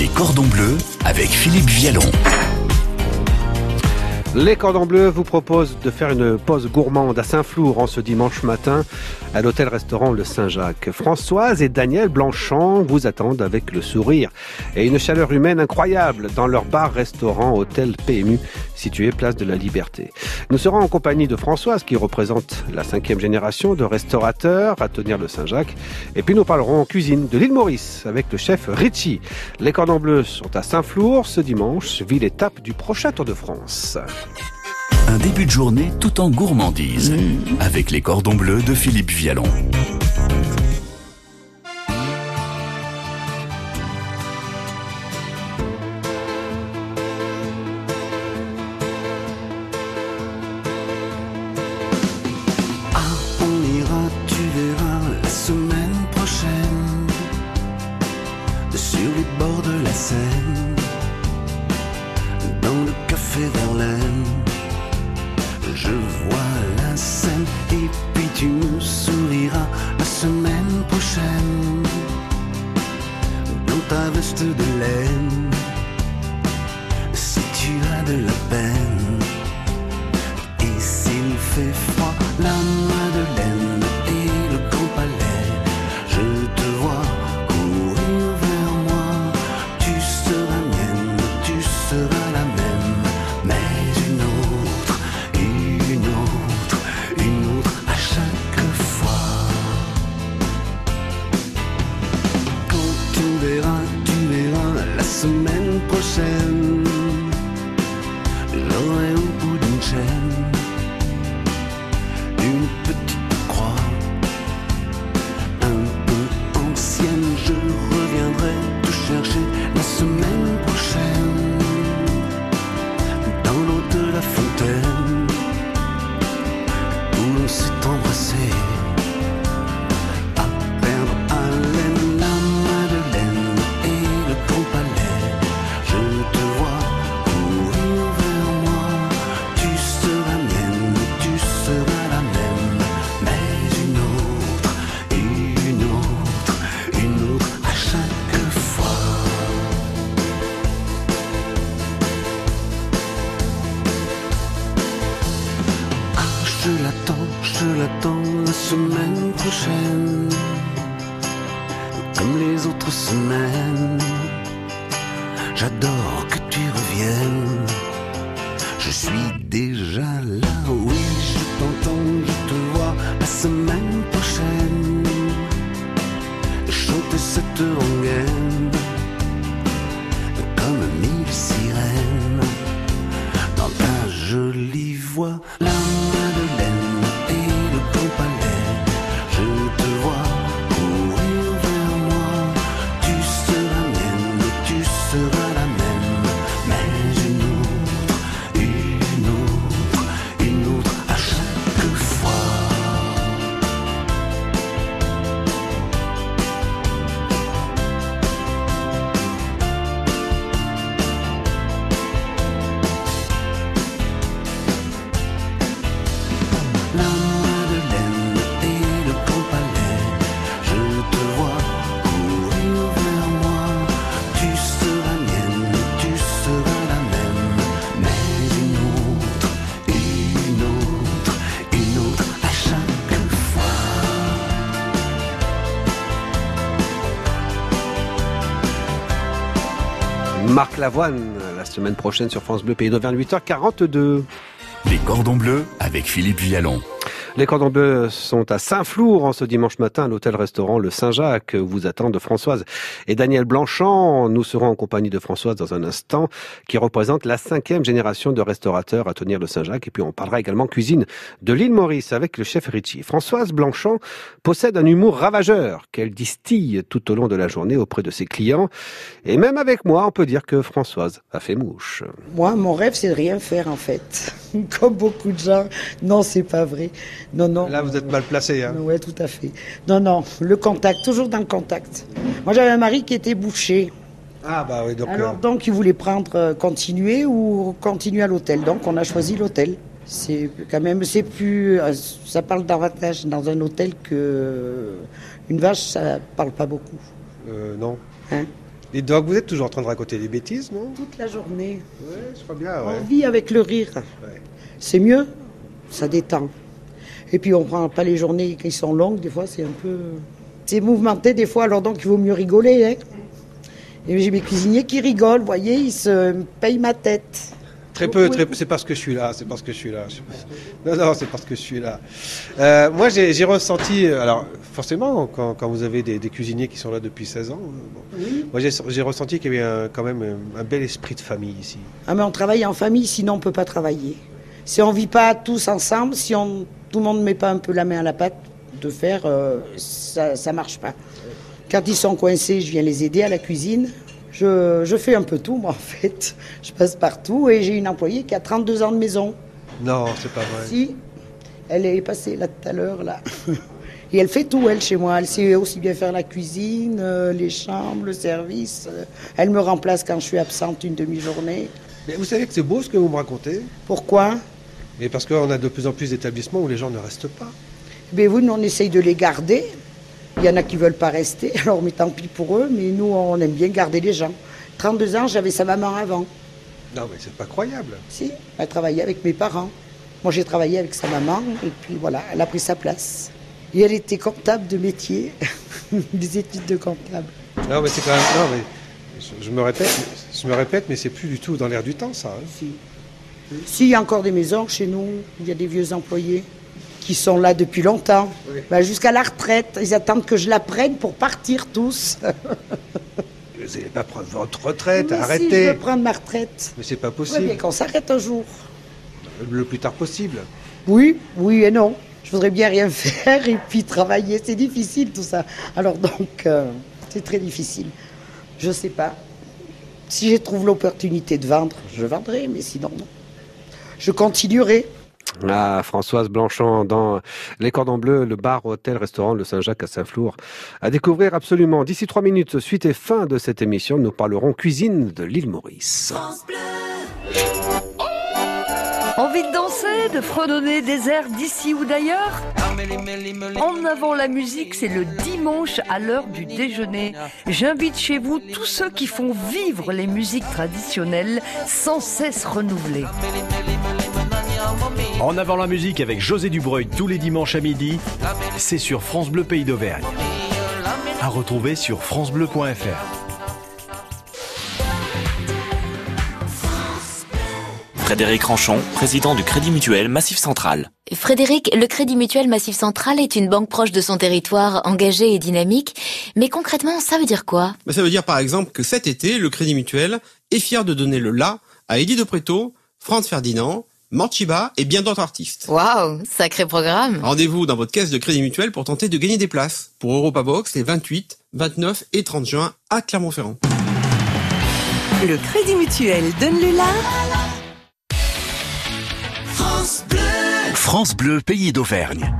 Les cordons bleus avec Philippe Vialon. Les Cordons Bleus vous proposent de faire une pause gourmande à Saint-Flour en ce dimanche matin à l'hôtel-restaurant Le Saint-Jacques. Françoise et Daniel Blanchand vous attendent avec le sourire et une chaleur humaine incroyable dans leur bar-restaurant Hôtel PMU situé place de la Liberté. Nous serons en compagnie de Françoise qui représente la cinquième génération de restaurateurs à tenir le Saint-Jacques et puis nous parlerons cuisine de l'île Maurice avec le chef Richie. Les Cordons Bleus sont à Saint-Flour ce dimanche, ville étape du prochain Tour de France. Un début de journée tout en gourmandise avec les cordons bleus de Philippe Vialon. Suis déjà Marc Lavoine, la semaine prochaine sur France Bleu Pays d'Auvergne, 8h42. Les cordons bleus avec Philippe Vialon. Les cordons bleus sont à Saint-Flour en ce dimanche matin à l'hôtel-restaurant Le Saint-Jacques où vous attendent Françoise et Daniel Blanchand. Nous serons en compagnie de Françoise dans un instant qui représente la cinquième génération de restaurateurs à tenir le Saint-Jacques. Et puis on parlera également cuisine de l'île Maurice avec le chef Richie. Françoise Blanchand possède un humour ravageur qu'elle distille tout au long de la journée auprès de ses clients. Et même avec moi, on peut dire que Françoise a fait mouche. Moi, mon rêve, c'est de rien faire, en fait. Comme beaucoup de gens. Non, c'est pas vrai. Non, non. Là, vous êtes mal placé. Hein. Ouais, tout à fait. Non, non, le contact, toujours dans le contact. Moi, j'avais un mari qui était boucher. Ah bah oui, donc... Alors, donc, il voulait prendre, euh, continuer ou continuer à l'hôtel. Donc, on a choisi l'hôtel. C'est quand même, c'est plus, euh, ça parle davantage dans un hôtel que une vache, ça parle pas beaucoup. euh, non. Hein? Et donc vous êtes toujours en train de raconter des bêtises, non? Toute la journée. Ouais, je crois bien, On vit avec le rire. C'est mieux, ça détend. Et puis on prend pas les journées qui sont longues, des fois c'est un peu... C'est mouvementé des fois, alors donc il vaut mieux rigoler. Hein. Et j'ai mes cuisiniers qui rigolent, vous voyez, ils se payent ma tête. Très peu, très peu. C'est parce que je suis là, c'est parce que je suis là. Non, non, c'est parce que je suis là. Euh, moi, j'ai ressenti, alors forcément, quand, quand vous avez des, des cuisiniers qui sont là depuis 16 ans, euh, moi j'ai ressenti qu'il y avait un- quand même un, un bel esprit de famille ici. Ah mais on travaille en famille, sinon on peut pas travailler. Si on vit pas tous ensemble, si on, tout le monde ne met pas un peu la main à la pâte de faire, euh, ça, ça marche pas. Quand ils sont coincés, je viens les aider à la cuisine. Je, je fais un peu tout, moi, en fait. Je passe partout et j'ai une employée qui a 32 ans de maison. Non, c'est pas vrai. Si, elle est passée là tout à l'heure, là. Et elle fait tout, elle, chez moi. Elle sait aussi bien faire la cuisine, euh, les chambres, le service. Elle me remplace quand je suis absente une demi-journée. Mais vous savez que c'est beau ce que vous me racontez Pourquoi? Mais parce qu'on a de plus en plus d'établissements où les gens ne restent pas. Ben oui, nous on essaye de les garder. Il y en a qui veulent pas rester, alors mais tant pis pour eux, mais nous on aime bien garder les gens. 32 ans, j'avais sa maman avant. Non, mais c'est pas croyable. Si, elle travaillait avec mes parents. Moi j'ai travaillé avec sa maman et puis voilà, elle a pris sa place. Et elle était comptable de métier, des études de comptable. Non, mais c'est quand même. Non, mais je, je me répète, mais- je me répète, mais c'est plus du tout dans l'air du temps, ça. hein. Si. Si, il y a encore des maisons chez nous, il y a des vieux employés qui sont là depuis longtemps, Oui. Ben, jusqu'à la retraite. Ils attendent que je la prenne pour partir tous. Vous n'allez pas prendre votre retraite, Mais si, arrêtez. je veux prendre ma retraite. Mais c'est pas Ouais, possible. bien qu'on s'arrête un jour. Le plus tard possible. Oui, oui et non. Je voudrais bien rien faire et puis travailler. C'est difficile tout ça. Alors donc, euh, c'est très difficile. Je sais pas. Si je trouve l'opportunité de vendre, je vendrai, mais sinon, non. Je continuerai. Ah, Françoise Blanchon dans Les Cordons Bleus, le bar, hôtel, restaurant Le Saint-Jacques à Saint-Flour. À découvrir absolument. D'ici trois minutes, suite et fin de cette émission, nous parlerons cuisine de l'île Maurice. Envie de danser, de fredonner des airs d'ici ou d'ailleurs? En avant la musique, c'est le dimanche à l'heure du déjeuner. J'invite chez vous tous ceux qui font vivre les musiques traditionnelles sans cesse renouvelées. En avant la musique avec José Dubreuil tous les dimanches à midi, c'est sur France Bleu Pays d'Auvergne. À retrouver sur francebleu.fr. Frédéric Ranchon, président du Crédit Mutuel Massif Central. Frédéric, le Crédit Mutuel Massif Central est une banque proche de son territoire, engagée et dynamique. Mais concrètement, ça veut dire quoi? Ça veut dire par exemple que cet été, le Crédit Mutuel est fier de donner le la à Eddie de Préto, Franz Ferdinand, Morchiba et bien d'autres artistes. Waouh, sacré programme Rendez-vous dans votre caisse de Crédit Mutuel pour tenter de gagner des places pour Europa Box les 28, 29 et 30 juin à Clermont-Ferrand. Le Crédit Mutuel donne le la. France Bleu, pays d'Auvergne.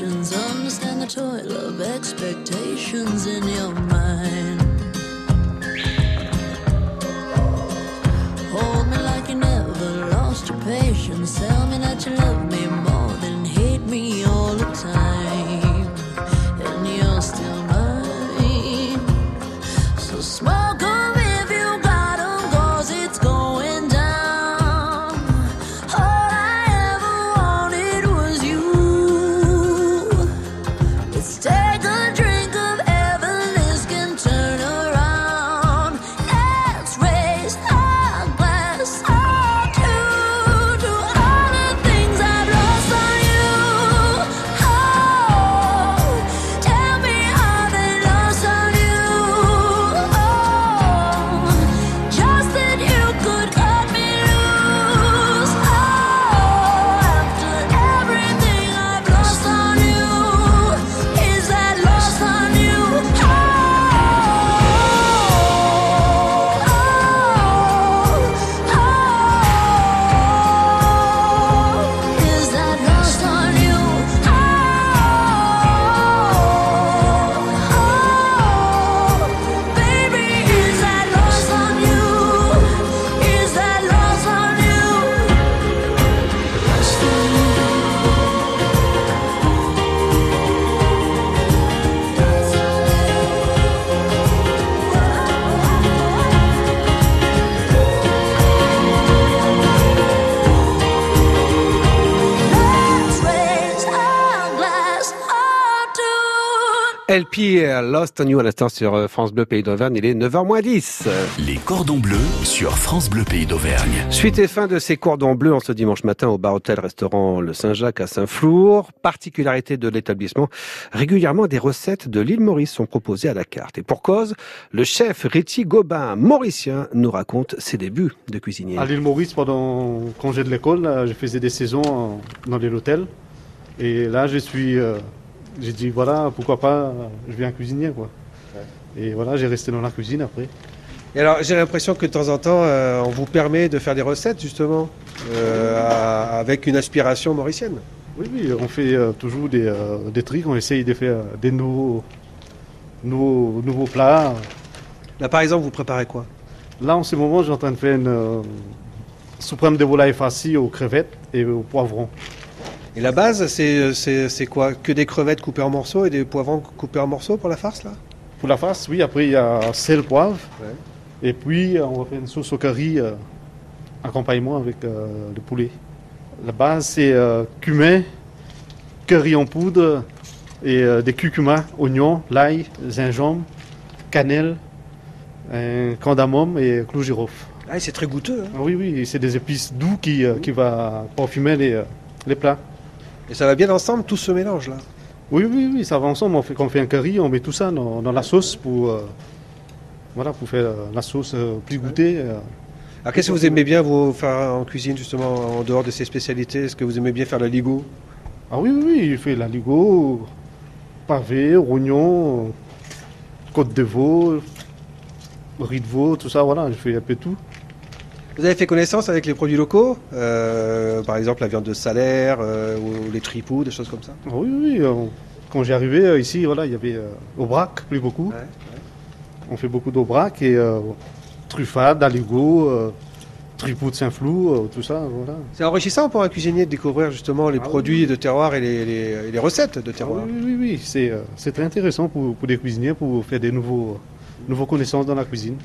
选择 euh, Lost on You à l'instant sur euh, France Bleu Pays d'Auvergne, il est 9h10. Les cordons bleus sur France Bleu Pays d'Auvergne. Suite et fin de ces cordons bleus en ce dimanche matin au bar hôtel restaurant Le Saint-Jacques à Saint-Flour. Particularité de l'établissement, régulièrement des recettes de l'île Maurice sont proposées à la carte. Et pour cause, le chef Ritchie Gobin, mauricien, nous raconte ses débuts de cuisinier. À l'île Maurice, pendant le congé de l'école, je faisais des saisons dans l'hôtel. Et là, je suis, euh, j'ai dit voilà, pourquoi pas, je viens cuisinier quoi. Et voilà, j'ai resté dans la cuisine après. Et alors, j'ai l'impression que de temps en temps, euh, on vous permet de faire des recettes, justement, euh, à- avec une aspiration mauricienne. Oui, oui, on fait euh, toujours des, des trucs, on essaye de faire des nouveaux, nouveaux, nouveaux plats. Là, par exemple, vous préparez quoi? Là, en ce moment, suis en train de faire une suprême de volaille farcie aux crevettes et aux poivrons. Et la base, c'est quoi? Que des crevettes coupées en morceaux et des poivrons coupés en morceaux pour la farce, là? Pour la farce, oui, après il y a sel, poivre. Et puis on va faire une sauce au curry, euh, accompagnement avec euh, le poulet. La base c'est euh, cumin, curry en poudre et euh, des curcumas, oignons, l'ail, gingembre, cannelle, un cardamome et clou girofle. Ah, c'est très goûteux. hein. Ah oui, oui, c'est des épices doux qui, euh, qui va parfumer les, les plats. Et ça va bien ensemble, tout ce mélange-là Oui, oui, oui, ça va ensemble. On fait, quand on fait un curry, on met tout ça dans, dans la sauce pour, euh, voilà, pour faire euh, la sauce euh, plus goûtée. euh. Alors, qu'est-ce que vous aimez bien vous faire en cuisine, justement, en dehors de ces spécialités? Est-ce que vous aimez bien faire le ligo? Ah oui, oui, oui, il fait la ligo, pavé, rognon, côte de veau, riz de veau, tout ça, voilà, je fais un peu tout. Vous avez fait connaissance avec les produits locaux Euh, Par exemple, la viande de salaire, euh, ou les tripous, des choses comme ça? Ah oui, oui, oui, on- quand j'ai arrivé euh, ici, voilà, il y avait euh, aubrac, plus beaucoup. On fait beaucoup d'aubrac et euh, truffade, aligot, euh, tripou de Saint-Flou, euh, tout ça, voilà. C'est enrichissant pour un cuisinier de découvrir justement les produits de terroir et les, les- et les recettes de terroir. Oui, oui, oui, c'est euh, c'est très intéressant pour, pour des cuisiniers, pour faire des nouveaux, nouveaux connaissances dans la cuisine.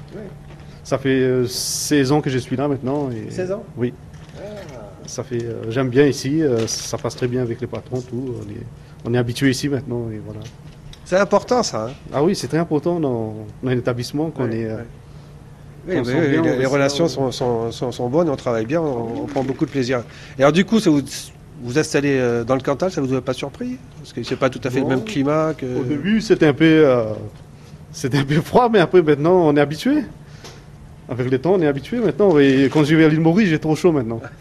Ça fait euh, 16 ans que je suis là maintenant. Et, 16 ans Oui. Ça fait, euh, j'aime bien ici, euh, ça passe très bien avec les patrons, tout. On est, on est habitué ici maintenant et voilà. C'est important ça. hein. Ah oui, c'est très important dans, dans un établissement qu'on est. euh, Oui, bien, les, relations sont, sont- sont- sont bonnes, on travaille bien, on, on prend beaucoup de plaisir. Et alors du coup, ça vous vous installez euh, dans le Cantal, ça vous a pas surpris? Parce que c'est pas tout à fait Non. le même climat que. Au début, c'était un peu, euh, c'était un peu froid, mais après, maintenant, on est habitué. Avec le temps, on est habitué maintenant. Et quand je vais à l'île Maurice, j'ai trop chaud maintenant.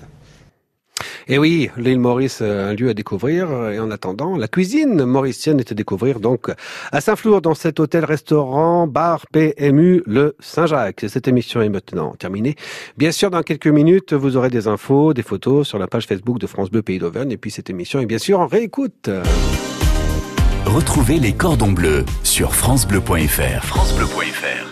Et oui, l'île Maurice, euh, un lieu à découvrir. Et en attendant, la cuisine mauricienne est à découvrir donc à Saint-Flour, dans cet hôtel-restaurant, bar PMU, le Saint-Jacques. Cette émission est maintenant terminée. Bien sûr, dans quelques minutes, vous aurez des infos, des photos sur la page Facebook de France Bleu Pays d'Auvergne. Et puis cette émission est bien sûr en réécoute. Retrouvez les cordons bleus sur francebleu.fr. francebleu.fr.